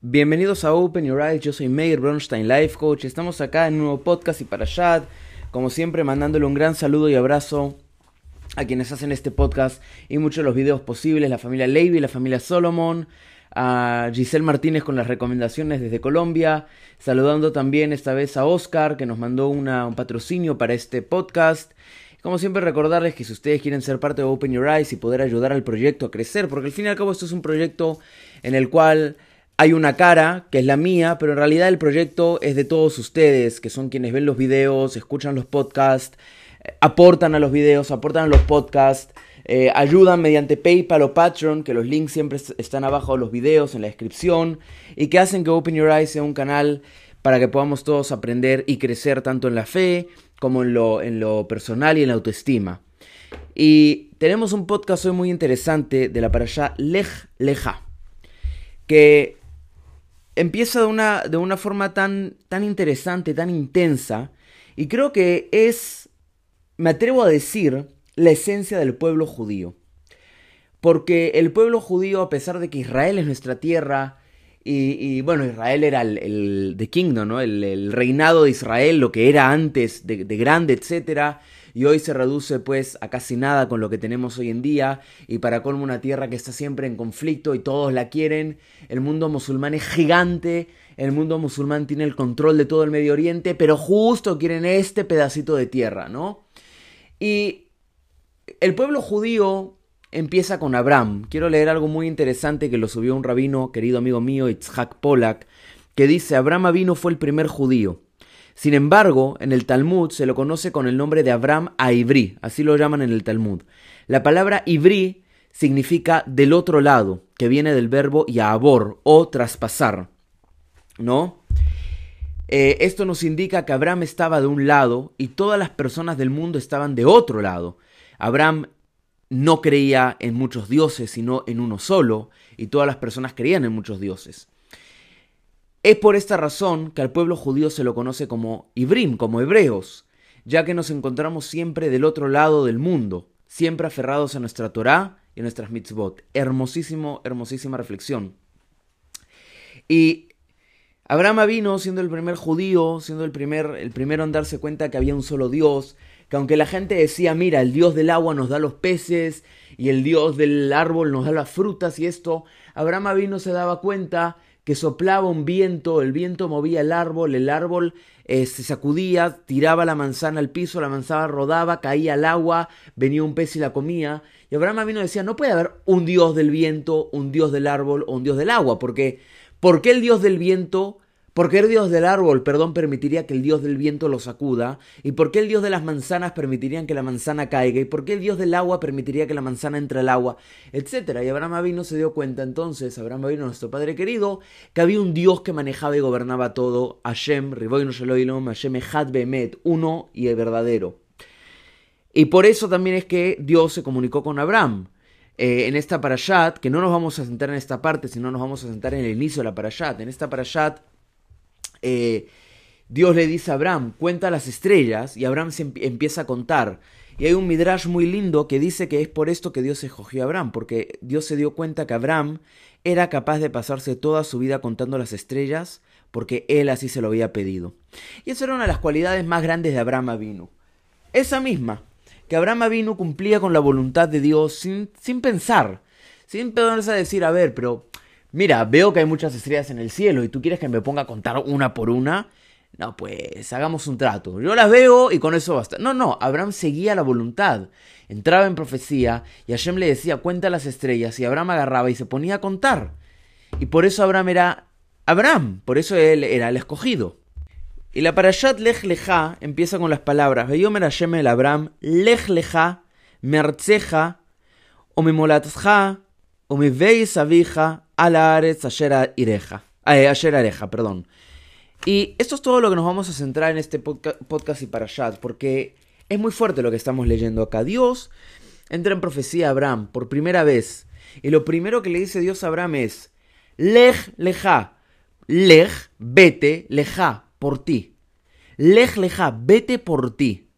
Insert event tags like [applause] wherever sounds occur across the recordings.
Bienvenidos a Open Your Eyes, yo soy Meir Bronstein, Life Coach. Estamos acá en un nuevo podcast y para Shad, como siempre, mandándole un gran saludo y abrazo a quienes hacen este podcast y muchos de los videos posibles, la familia Levy, la familia Solomon, a Giselle Martínez con las recomendaciones desde Colombia, saludando también esta vez a Oscar que nos mandó un patrocinio para este podcast. Como siempre recordarles que si ustedes quieren ser parte de Open Your Eyes y poder ayudar al proyecto a crecer, porque al fin y al cabo esto es un proyecto en el cual hay una cara, que es la mía, pero en realidad el proyecto es de todos ustedes, que son quienes ven los videos, escuchan los podcasts, eh, aportan a los videos, aportan a los podcasts, eh, ayudan mediante PayPal o Patreon, que los links siempre están abajo de los videos, en la descripción, y que hacen que Open Your Eyes sea un canal para que podamos todos aprender y crecer tanto en la fe como en lo, personal y en la autoestima. Y tenemos un podcast hoy muy interesante de la allá Lej Leja, que empieza de una, de una forma tan, tan interesante, tan intensa, y creo que es, me atrevo a decir, la esencia del pueblo judío. Porque el pueblo judío, a pesar de que Israel es nuestra tierra, y, bueno, Israel era el, el kingdom, ¿no? El, reinado de Israel, lo que era antes de, de grande, etcétera y hoy se reduce pues a casi nada con lo que tenemos hoy en día y para colmo una tierra que está siempre en conflicto y todos la quieren. El mundo musulmán es gigante, el mundo musulmán tiene el control de todo el Medio Oriente, pero justo quieren este pedacito de tierra, ¿no? Y el pueblo judío empieza con Abraham. Quiero leer algo muy interesante que lo subió un rabino, querido amigo mío, Itzhak Polak, que dice, Abraham vino fue el primer judío. Sin embargo, en el Talmud se lo conoce con el nombre de Abraham a Ivri, así lo llaman en el Talmud. La palabra Ivri significa del otro lado, que viene del verbo yabor o traspasar. ¿No? Eh, esto nos indica que Abraham estaba de un lado y todas las personas del mundo estaban de otro lado. Abraham no creía en muchos dioses, sino en uno solo, y todas las personas creían en muchos dioses. Es por esta razón que al pueblo judío se lo conoce como Ibrim, como hebreos, ya que nos encontramos siempre del otro lado del mundo, siempre aferrados a nuestra Torá y a nuestras mitzvot. Hermosísimo, hermosísima reflexión. Y Abraham vino siendo el primer judío, siendo el, primer, el primero en darse cuenta que había un solo Dios, que aunque la gente decía, mira, el Dios del agua nos da los peces y el Dios del árbol nos da las frutas y esto, Abraham vino se daba cuenta que soplaba un viento, el viento movía el árbol, el árbol eh, se sacudía, tiraba la manzana al piso, la manzana rodaba, caía al agua, venía un pez y la comía. Y Abraham vino y decía, no puede haber un dios del viento, un dios del árbol o un dios del agua, porque ¿por qué el dios del viento ¿Por qué el dios del árbol, perdón, permitiría que el dios del viento lo sacuda? ¿Y por qué el dios de las manzanas permitiría que la manzana caiga? ¿Y por qué el dios del agua permitiría que la manzana entre al agua? Etcétera. Y Abraham Avino se dio cuenta entonces, Abraham Avino, nuestro padre querido, que había un dios que manejaba y gobernaba todo, Hashem, Riboino Sheloilom, Hashem Echad Bemet, uno y el verdadero. Y por eso también es que Dios se comunicó con Abraham. Eh, en esta parashat, que no nos vamos a sentar en esta parte, sino nos vamos a sentar en el inicio de la parashat. En esta parashat eh, Dios le dice a Abraham, cuenta las estrellas, y Abraham se empieza a contar. Y hay un midrash muy lindo que dice que es por esto que Dios escogió a Abraham, porque Dios se dio cuenta que Abraham era capaz de pasarse toda su vida contando las estrellas, porque él así se lo había pedido. Y esa era una de las cualidades más grandes de Abraham Avinu. Esa misma, que Abraham Avinu cumplía con la voluntad de Dios sin, sin pensar, sin ponerse a decir, a ver, pero mira, veo que hay muchas estrellas en el cielo y tú quieres que me ponga a contar una por una. No, pues hagamos un trato. Yo las veo y con eso basta. No, no, Abraham seguía la voluntad. Entraba en profecía y Hashem le decía cuenta las estrellas y Abraham agarraba y se ponía a contar. Y por eso Abraham era Abraham, por eso él era el escogido. Y la parashat Lech Lecha empieza con las palabras Veyomer Hashem el Abraham Lech Lecha Mertzeja o o veis Alaretz Asher Ireja. Eh, Areja, perdón. Y esto es todo lo que nos vamos a centrar en este podcast y parashat, porque es muy fuerte lo que estamos leyendo acá. Dios entra en profecía a Abraham por primera vez. Y lo primero que le dice Dios a Abraham es, Lej leja, lej, vete, leja, por ti. Lej leja, vete por ti.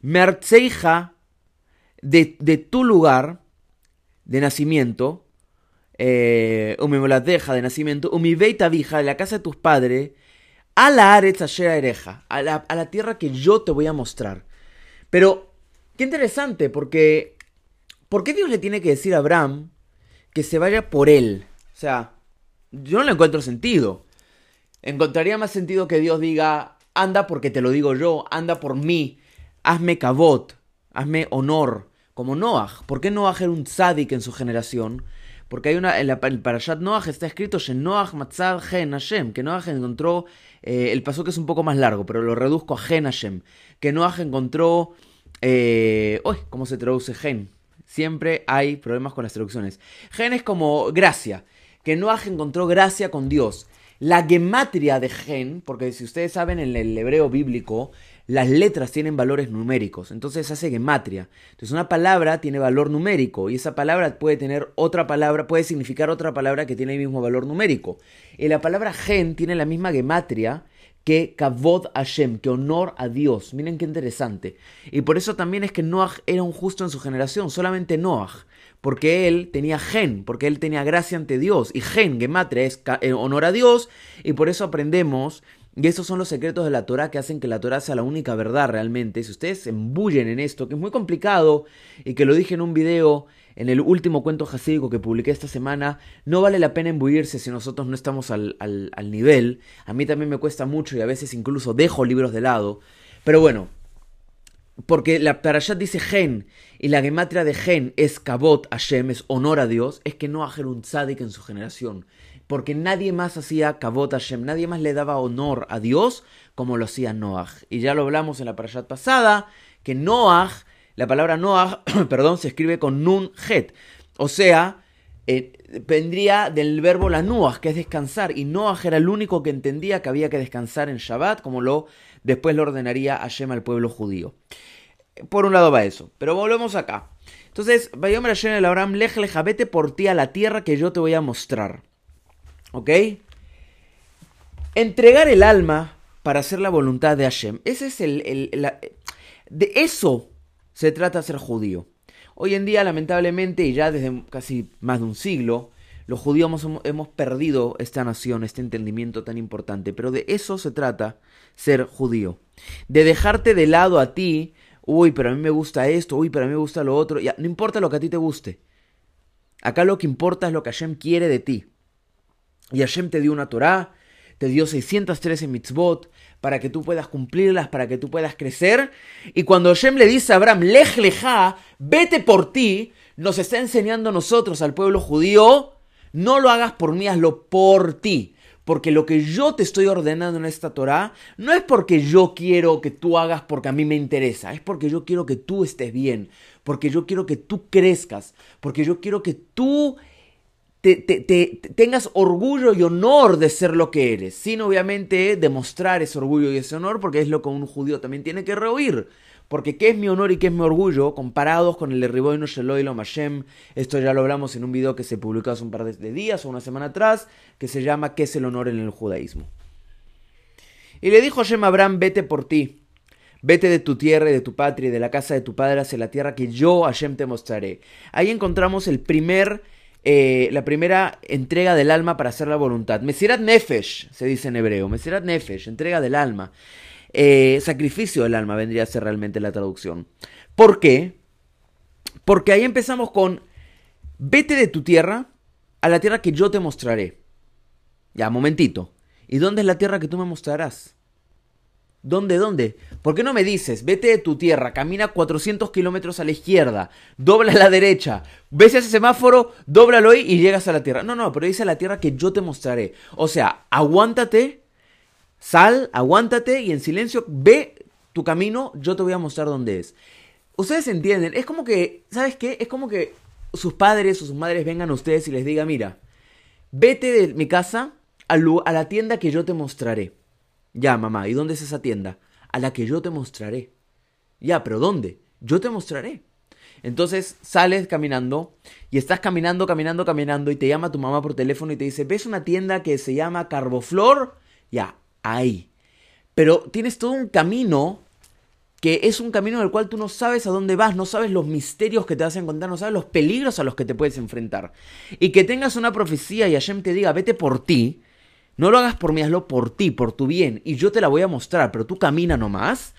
Mertzeija, de, de tu lugar de nacimiento, eh, deja de nacimiento, umibeita vija, de la casa de tus padres, a la ereja, a la, a la tierra que yo te voy a mostrar. Pero, qué interesante, porque, ¿por qué Dios le tiene que decir a Abraham que se vaya por él? O sea, yo no le encuentro sentido. Encontraría más sentido que Dios diga, anda porque te lo digo yo, anda por mí, hazme cabot, hazme honor, como Noah. ¿Por qué Noah era un tzadik en su generación? Porque hay una, en la, el Parashat Noah está escrito Noah matzad gen Hashem, que Noah encontró, eh, el paso que es un poco más largo, pero lo reduzco a gen Hashem, que Noah encontró, eh, uy, ¿cómo se traduce gen? Siempre hay problemas con las traducciones. Gen es como gracia, que Noah encontró gracia con Dios. La gematria de gen, porque si ustedes saben en el hebreo bíblico, las letras tienen valores numéricos, entonces hace gematria. Entonces una palabra tiene valor numérico y esa palabra puede tener otra palabra, puede significar otra palabra que tiene el mismo valor numérico. Y la palabra gen tiene la misma gematria que Kavod Hashem, que honor a Dios. Miren qué interesante. Y por eso también es que Noah era un justo en su generación, solamente Noah. Porque él tenía gen, porque él tenía gracia ante Dios. Y gen, gematria, es eh, honor a Dios. Y por eso aprendemos y esos son los secretos de la Torah que hacen que la Torah sea la única verdad realmente. Si ustedes se embullen en esto, que es muy complicado y que lo dije en un video en el último cuento jasídico que publiqué esta semana, no vale la pena embullirse si nosotros no estamos al, al, nivel. A mí también me cuesta mucho y a veces incluso dejo libros de lado. Pero bueno, porque la Parashat dice gen y la gematria de gen es kabot Hashem, es honor a Dios, es que no hacer un tzadik en su generación porque nadie más hacía Kavot Hashem, nadie más le daba honor a Dios como lo hacía Noah. Y ya lo hablamos en la parashat pasada, que Noah, la palabra Noah, [clears throat] perdón, se escribe con Nun Het. O sea, eh, vendría del verbo la Noah, que es descansar. Y Noah era el único que entendía que había que descansar en Shabbat, como lo después lo ordenaría Hashem al pueblo judío. Por un lado va eso. Pero volvemos acá. Entonces, Vayomer Hashem el Abraham, lej leja, vete por ti a la tierra que yo te voy a mostrar. ¿Ok? Entregar el alma para hacer la voluntad de Hashem. Ese es el, de eso se trata ser judío. Hoy en día, lamentablemente, y ya desde casi más de un siglo, los judíos hemos, hemos, perdido esta nación, este entendimiento tan importante. Pero de eso se trata ser judío. De dejarte de lado a ti, uy, pero a mí me gusta esto, uy, pero a mí me gusta lo otro. Ya, no importa lo que a ti te guste. Acá lo que importa es lo que Hashem quiere de ti. Y Hashem te dio una Torah, te dio 613 mitzvot para que tú puedas cumplirlas, para que tú puedas crecer. Y cuando Hashem le dice a Abraham, lej leja, vete por ti, nos está enseñando a nosotros, al pueblo judío, no lo hagas por mí, hazlo por ti. Porque lo que yo te estoy ordenando en esta Torah no es porque yo quiero que tú hagas porque a mí me interesa, es porque yo quiero que tú estés bien, porque yo quiero que tú crezcas, porque yo quiero que tú te, tengas orgullo y honor de ser lo que eres, sin obviamente demostrar ese orgullo y ese honor, porque es lo que un judío también tiene que rehuir. Porque ¿qué es mi honor y qué es mi orgullo comparados con el de Riboino Sheloi Lo Mashem? Esto ya lo hablamos en un video que se publicó hace un par de días o una semana atrás, que se llama ¿Qué es el honor en el judaísmo? Y le dijo Hashem a Abraham, vete por ti, vete de tu tierra y de tu patria y de la casa de tu padre hacia la tierra que yo, Hashem, te mostraré. Ahí encontramos el primer eh, la primera entrega del alma para hacer la voluntad. Mesirat Nefesh, se dice en hebreo. Mesirat Nefesh, entrega del alma. Eh, sacrificio del alma vendría a ser realmente la traducción. ¿Por qué? Porque ahí empezamos con, vete de tu tierra a la tierra que yo te mostraré. Ya, momentito. ¿Y dónde es la tierra que tú me mostrarás? ¿Dónde, dónde? ¿Por qué no me dices, vete de tu tierra, camina 400 kilómetros a la izquierda, dobla a la derecha, ves ese semáforo, dóblalo ahí y llegas a la tierra? No, no, pero dice la tierra que yo te mostraré. O sea, aguántate, sal, aguántate y en silencio ve tu camino, yo te voy a mostrar dónde es. Ustedes entienden, es como que, ¿sabes qué? Es como que sus padres o sus madres vengan a ustedes y les diga, mira, vete de mi casa a la tienda que yo te mostraré. Ya, mamá, ¿y dónde es esa tienda? A la que yo te mostraré. Ya, pero ¿dónde? Yo te mostraré. Entonces sales caminando y estás caminando, caminando, caminando y te llama tu mamá por teléfono y te dice, ¿ves una tienda que se llama Carboflor? Ya, ahí. Pero tienes todo un camino que es un camino en el cual tú no sabes a dónde vas, no sabes los misterios que te vas a encontrar, no sabes los peligros a los que te puedes enfrentar. Y que tengas una profecía y Hashem te diga, vete por ti, no lo hagas por mí, hazlo por ti, por tu bien, y yo te la voy a mostrar, pero tú camina nomás,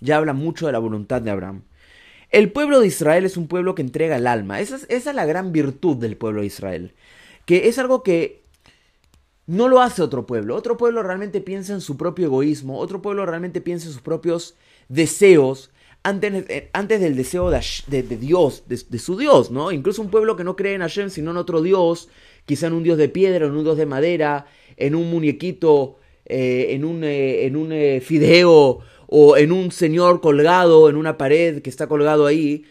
ya habla mucho de la voluntad de Abraham. El pueblo de Israel es un pueblo que entrega el alma, esa es, la gran virtud del pueblo de Israel, que es algo que no lo hace otro pueblo. Otro pueblo realmente piensa en su propio egoísmo, otro pueblo realmente piensa en sus propios deseos antes, eh, antes del deseo de, Dios, de, su Dios, ¿no? Incluso un pueblo que no cree en Hashem, sino en otro Dios, quizá en un Dios de piedra, en un Dios de madera, en un muñequito, eh, en un, eh, en un fideo o en un señor colgado en una pared que está colgado ahí.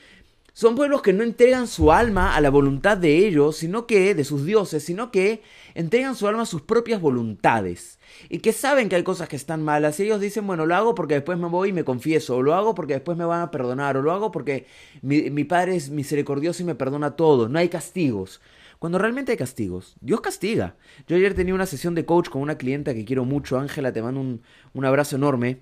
Son pueblos que no entregan su alma a la voluntad de ellos, sino que, de sus dioses, sino que entregan su alma a sus propias voluntades. Y que saben que hay cosas que están malas. Y ellos dicen, bueno, lo hago porque después me voy y me confieso. O lo hago porque después me van a perdonar. O lo hago porque mi, mi Padre es misericordioso y me perdona todo. No hay castigos. Cuando realmente hay castigos, Dios castiga. Yo ayer tenía una sesión de coach con una clienta que quiero mucho. Ángela, te mando un, un abrazo enorme.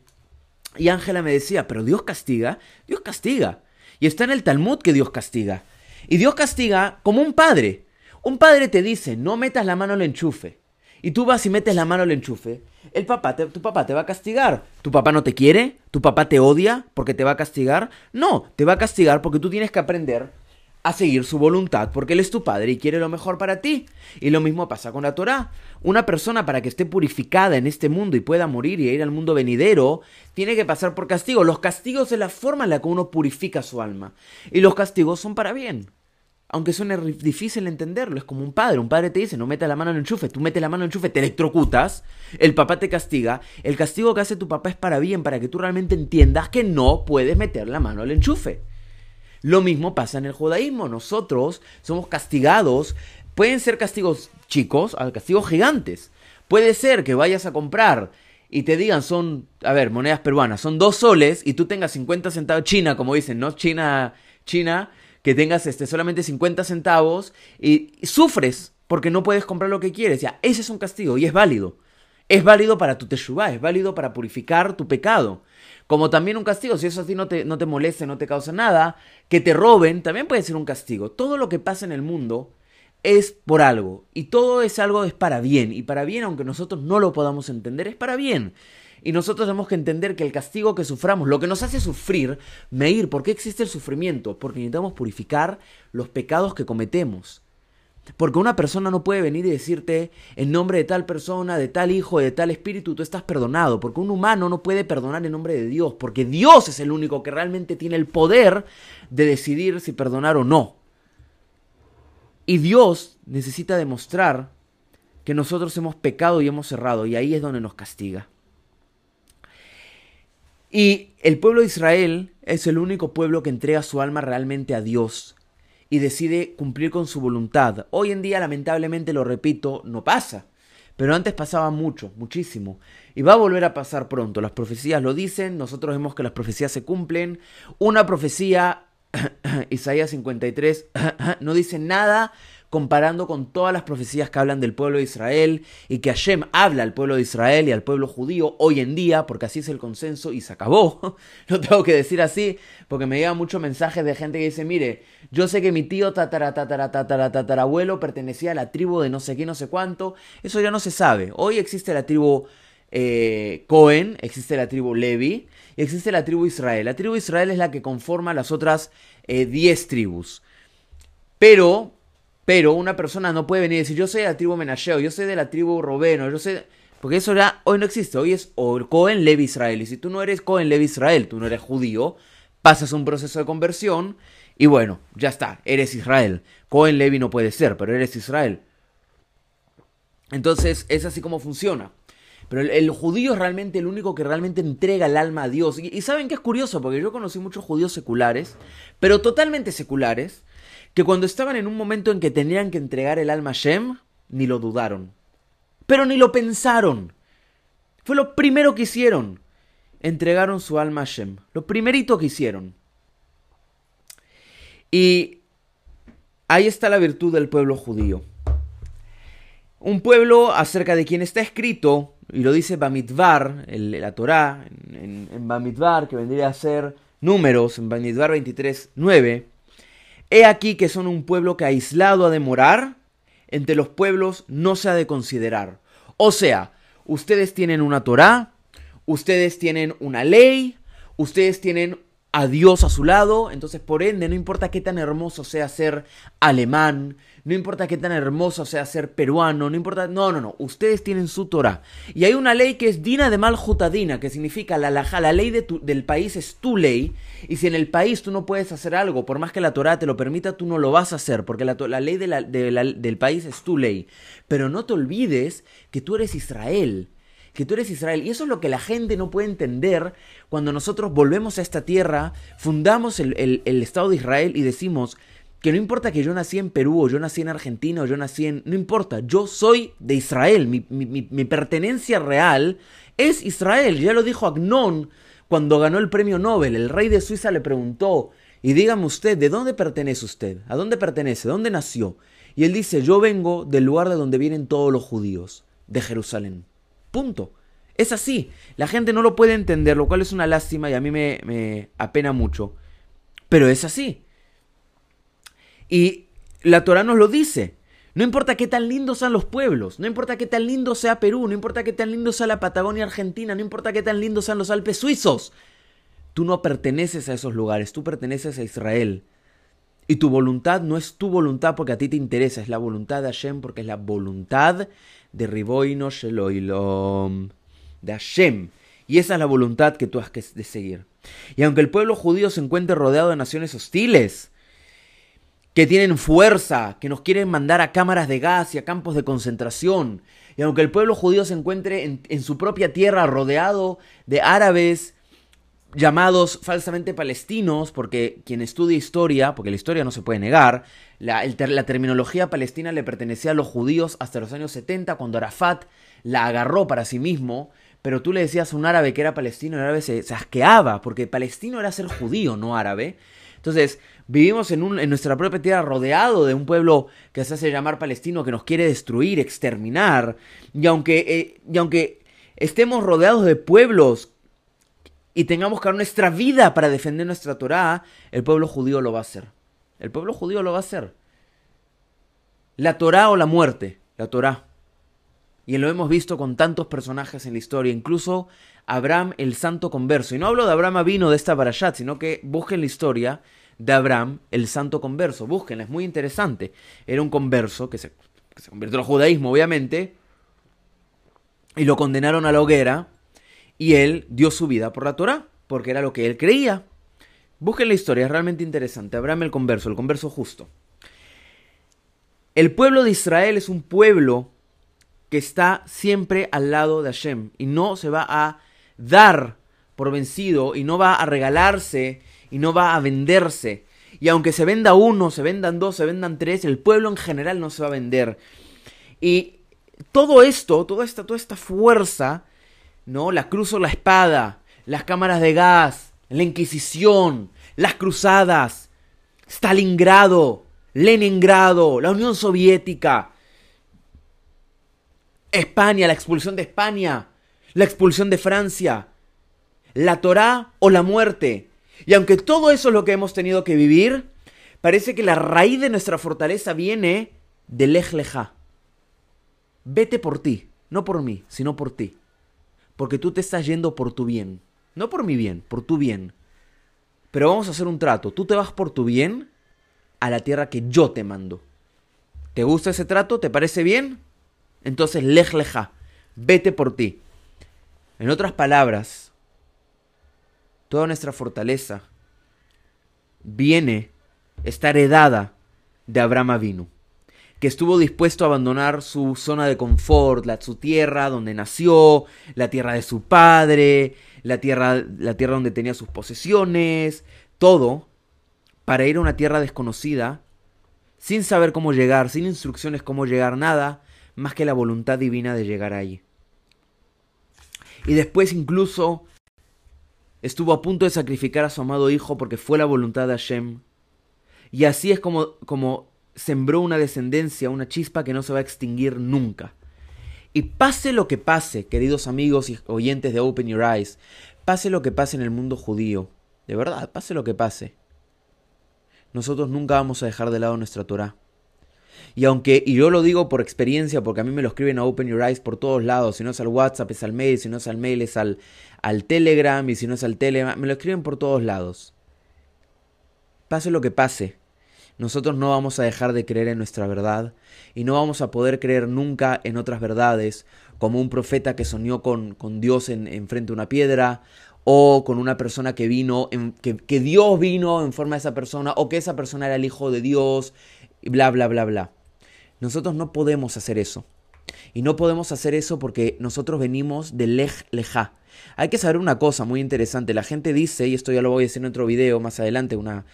Y Ángela me decía, pero Dios castiga. Dios castiga. Y está en el Talmud que Dios castiga. Y Dios castiga como un padre. Un padre te dice, no metas la mano al enchufe. Y tú vas y metes la mano al enchufe. El papá tu papá te va a castigar. ¿Tu papá no te quiere? ¿Tu papá te odia porque te va a castigar? No, te va a castigar porque tú tienes que aprender a seguir su voluntad porque Él es tu Padre y quiere lo mejor para ti. Y lo mismo pasa con la Torah. Una persona para que esté purificada en este mundo y pueda morir y ir al mundo venidero, tiene que pasar por castigo. Los castigos es la forma en la que uno purifica su alma. Y los castigos son para bien. Aunque suene difícil entenderlo, es como un padre. Un padre te dice, no metas la mano en el enchufe. Tú metes la mano en el enchufe, te electrocutas. El papá te castiga. El castigo que hace tu papá es para bien, para que tú realmente entiendas que no puedes meter la mano al enchufe. Lo mismo pasa en el judaísmo. Nosotros somos castigados. Pueden ser castigos chicos, castigos gigantes. Puede ser que vayas a comprar y te digan son, a ver, monedas peruanas, son dos soles y tú tengas 50 centavos, China, como dicen, ¿no? China, China, que tengas este, solamente 50 centavos y, sufres porque no puedes comprar lo que quieres. Ya, ese es un castigo y es válido. Es válido para tu teshuvah, es válido para purificar tu pecado. Como también un castigo, si eso a ti no te, no te moleste, no te causa nada, que te roben, también puede ser un castigo. Todo lo que pasa en el mundo es por algo. Y todo es algo es para bien. Y para bien, aunque nosotros no lo podamos entender, es para bien. Y nosotros tenemos que entender que el castigo que suframos, lo que nos hace sufrir, medir, ¿por qué existe el sufrimiento? Porque necesitamos purificar los pecados que cometemos. Porque una persona no puede venir y decirte en nombre de tal persona, de tal hijo, de tal espíritu, tú estás perdonado. Porque un humano no puede perdonar en nombre de Dios. Porque Dios es el único que realmente tiene el poder de decidir si perdonar o no. Y Dios necesita demostrar que nosotros hemos pecado y hemos errado. Y ahí es donde nos castiga. Y el pueblo de Israel es el único pueblo que entrega su alma realmente a Dios y decide cumplir con su voluntad. Hoy en día, lamentablemente, lo repito, no pasa. Pero antes pasaba mucho, muchísimo. Y va a volver a pasar pronto. Las profecías lo dicen, nosotros vemos que las profecías se cumplen. Una profecía, [coughs] Isaías 53, [coughs] no dice nada comparando con todas las profecías que hablan del pueblo de Israel y que Hashem habla al pueblo de Israel y al pueblo judío hoy en día, porque así es el consenso y se acabó. [laughs] Lo tengo que decir así, porque me llegan muchos mensajes de gente que dice, mire, yo sé que mi tío tatara, tatara, tatara, tatarabuelo pertenecía a la tribu de no sé qué, no sé cuánto, eso ya no se sabe. Hoy existe la tribu eh, Cohen, existe la tribu Levi y existe la tribu Israel. La tribu Israel es la que conforma las otras 10 eh, tribus. Pero pero una persona no puede venir y decir, yo soy de la tribu Menasheo, yo soy de la tribu Robeno, yo soy... Porque eso ya hoy no existe, hoy es Cohen Levi Israel. Y si tú no eres Cohen Levi Israel, tú no eres judío, pasas un proceso de conversión y bueno, ya está, eres Israel. Cohen Levi no puede ser, pero eres Israel. Entonces es así como funciona. Pero el, judío es realmente el único que realmente entrega el alma a Dios. Y, y saben que es curioso, porque yo conocí muchos judíos seculares, pero totalmente seculares, que cuando estaban en un momento en que tenían que entregar el alma a Shem, ni lo dudaron. Pero ni lo pensaron. Fue lo primero que hicieron. Entregaron su alma a Shem. Lo primerito que hicieron. Y ahí está la virtud del pueblo judío. Un pueblo acerca de quien está escrito y lo dice Bamidbar, el, la Torá, en, en, que vendría a ser números, en Bamidbar 23, 9, he aquí que son un pueblo que aislado ha de morar, entre los pueblos no se ha de considerar. O sea, ustedes tienen una Torá, ustedes tienen una ley, ustedes tienen a Dios a su lado, entonces por ende no importa qué tan hermoso sea ser alemán, no importa qué tan hermoso sea ser peruano, no importa, no, no, no, ustedes tienen su Torah. Y hay una ley que es Dina de Maljutadina, que significa la la ley de del país es tu ley, y si en el país tú no puedes hacer algo, por más que la Torah te lo permita, tú no lo vas a hacer, porque la, la ley de la, del país es tu ley. Pero no te olvides que tú eres Israel que tú eres Israel. Y eso es lo que la gente no puede entender cuando nosotros volvemos a esta tierra, fundamos el, Estado de Israel y decimos que no importa que yo nací en Perú o yo nací en Argentina o yo nací en... No importa, yo soy de Israel, mi, mi pertenencia real es Israel. Ya lo dijo Agnon cuando ganó el premio Nobel. El rey de Suiza le preguntó, y dígame usted, ¿de dónde pertenece usted? ¿A dónde pertenece? ¿Dónde nació? Y él dice, yo vengo del lugar de donde vienen todos los judíos, de Jerusalén. Punto. Es así. La gente no lo puede entender, lo cual es una lástima y a mí me, me apena mucho. Pero es así. Y la Torah nos lo dice. No importa qué tan lindos sean los pueblos, no importa qué tan lindo sea Perú, no importa qué tan lindo sea la Patagonia Argentina, no importa qué tan lindos sean los Alpes suizos. Tú no perteneces a esos lugares, tú perteneces a Israel. Y tu voluntad no es tu voluntad porque a ti te interesa, es la voluntad de Hashem porque es la voluntad de Riboino Sheloilom, de Hashem. Y esa es la voluntad que tú has de seguir. Y aunque el pueblo judío se encuentre rodeado de naciones hostiles, que tienen fuerza, que nos quieren mandar a cámaras de gas y a campos de concentración, y aunque el pueblo judío se encuentre en, en su propia tierra rodeado de árabes llamados falsamente palestinos, porque quien estudia historia, porque la historia no se puede negar, la, la, terminología palestina le pertenecía a los judíos hasta los años 70, cuando Arafat la agarró para sí mismo, pero tú le decías a un árabe que era palestino, el árabe se, asqueaba, porque palestino era ser judío, no árabe. Entonces, vivimos en, un, en nuestra propia tierra rodeado de un pueblo que se hace llamar palestino, que nos quiere destruir, exterminar, y aunque, eh, y aunque estemos rodeados de pueblos y tengamos que dar nuestra vida para defender nuestra Torá, el pueblo judío lo va a hacer. El pueblo judío lo va a hacer. La Torá o la muerte, la Torá. Y lo hemos visto con tantos personajes en la historia, incluso Abraham el santo converso. Y no hablo de Abraham vino de esta barashat, sino que busquen la historia de Abraham el santo converso. Búsquenla, es muy interesante. Era un converso que se, que se convirtió al judaísmo, obviamente, y lo condenaron a la hoguera y él dio su vida por la Torah, porque era lo que él creía. Busquen la historia, es realmente interesante. Abraham el converso, el converso justo. El pueblo de Israel es un pueblo que está siempre al lado de Hashem y no se va a dar por vencido y no va a regalarse y no va a venderse. Y aunque se venda uno, se vendan dos, se vendan tres, el pueblo en general no se va a vender. Y todo esto, toda esta, toda esta fuerza ¿no? La cruz o la espada, las cámaras de gas, la Inquisición, las cruzadas, Stalingrado, Leningrado, la Unión Soviética, España, la expulsión de España, la expulsión de Francia, la Torá o la muerte. Y aunque todo eso es lo que hemos tenido que vivir, parece que la raíz de nuestra fortaleza viene del Lej Vete por ti, no por mí, sino por ti porque tú te estás yendo por tu bien. No por mi bien, por tu bien. Pero vamos a hacer un trato. Tú te vas por tu bien a la tierra que yo te mando. ¿Te gusta ese trato? ¿Te parece bien? Entonces, lej leja, vete por ti. En otras palabras, toda nuestra fortaleza viene, está heredada de Abraham Avinu que estuvo dispuesto a abandonar su zona de confort, la, su tierra donde nació, la tierra de su padre, la tierra, la tierra donde tenía sus posesiones, todo, para ir a una tierra desconocida, sin saber cómo llegar, sin instrucciones cómo llegar, nada, más que la voluntad divina de llegar allí. Y después incluso estuvo a punto de sacrificar a su amado hijo porque fue la voluntad de Hashem. Y así es como, como sembró una descendencia, una chispa que no se va a extinguir nunca. Y pase lo que pase, queridos amigos y oyentes de Open Your Eyes, pase lo que pase en el mundo judío, de verdad, pase lo que pase, nosotros nunca vamos a dejar de lado nuestra Torah. Y aunque, y yo lo digo por experiencia, porque a mí me lo escriben a Open Your Eyes por todos lados, si no es al WhatsApp, es al mail, si no es al mail, es al, al Telegram, y si no es al Telegram, me lo escriben por todos lados. Pase lo que pase, nosotros no vamos a dejar de creer en nuestra verdad y no vamos a poder creer nunca en otras verdades, como un profeta que soñó con, con Dios en, frente a una piedra, o con una persona que vino, en, que, que Dios vino en forma de esa persona, o que esa persona era el Hijo de Dios, y bla, bla, bla, bla. Nosotros no podemos hacer eso. Y no podemos hacer eso porque nosotros venimos de lej lejá. Hay que saber una cosa muy interesante. La gente dice, y esto ya lo voy a decir en otro video más adelante, una,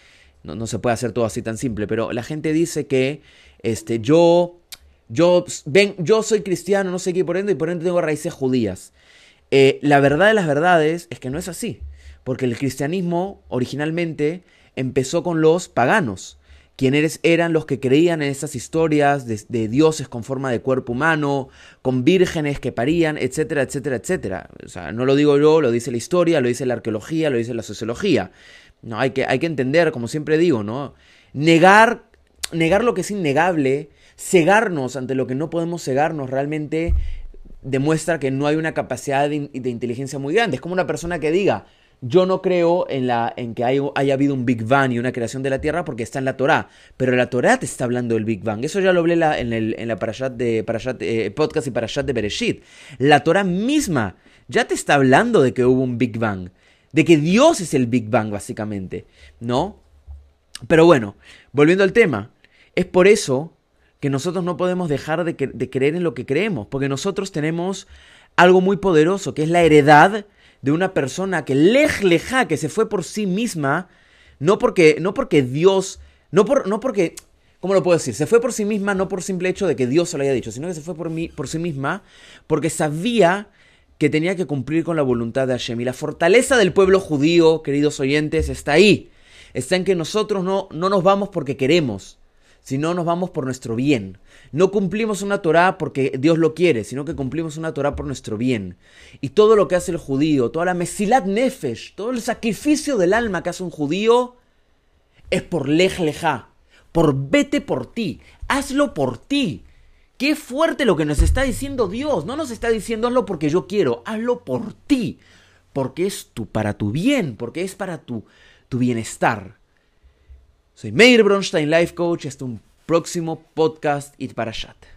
no, se puede hacer todo así tan simple, pero la gente dice que este, yo, yo, ven, yo soy cristiano, no sé qué, por ende, y por ende tengo raíces judías. Eh, la verdad de las verdades es que no es así, porque el cristianismo originalmente empezó con los paganos, quienes eran los que creían en esas historias de, de, dioses con forma de cuerpo humano, con vírgenes que parían, etcétera, etcétera, etcétera. O sea, no lo digo yo, lo dice la historia, lo dice la arqueología, lo dice la sociología. No, hay que, hay que entender, como siempre digo, ¿no? Negar, negar lo que es innegable, cegarnos ante lo que no podemos cegarnos, realmente demuestra que no hay una capacidad de, inteligencia muy grande. Es como una persona que diga, yo no creo en, la, en que haya, habido un Big Bang y una creación de la Tierra porque está en la Torá. Pero la Torá te está hablando del Big Bang. Eso ya lo hablé en, el, en la parashat de, parashat, eh, podcast y Parashat de Bereshit. La Torá misma ya te está hablando de que hubo un Big Bang de que Dios es el Big Bang, básicamente, ¿no? Pero bueno, volviendo al tema, es por eso que nosotros no podemos dejar de, creer en lo que creemos, porque nosotros tenemos algo muy poderoso, que es la heredad de una persona que lej leja, que se fue por sí misma, no porque, no porque Dios, no, por, no porque, ¿cómo lo puedo decir? Se fue por sí misma no por simple hecho de que Dios se lo haya dicho, sino que se fue por, mí, por sí misma porque sabía que tenía que cumplir con la voluntad de Hashem. Y la fortaleza del pueblo judío, queridos oyentes, está ahí. Está en que nosotros no, no nos vamos porque queremos, sino nos vamos por nuestro bien. No cumplimos una Torah porque Dios lo quiere, sino que cumplimos una Torah por nuestro bien. Y todo lo que hace el judío, toda la Mesilat Nefesh, todo el sacrificio del alma que hace un judío, es por lej leja, por vete por ti, hazlo por ti. Qué fuerte lo que nos está diciendo Dios. No nos está diciendo hazlo porque yo quiero, hazlo por ti. Porque es tu, para tu bien, porque es para tu, bienestar. Soy Meir Bronstein, Life Coach. Hasta un próximo podcast y para chat.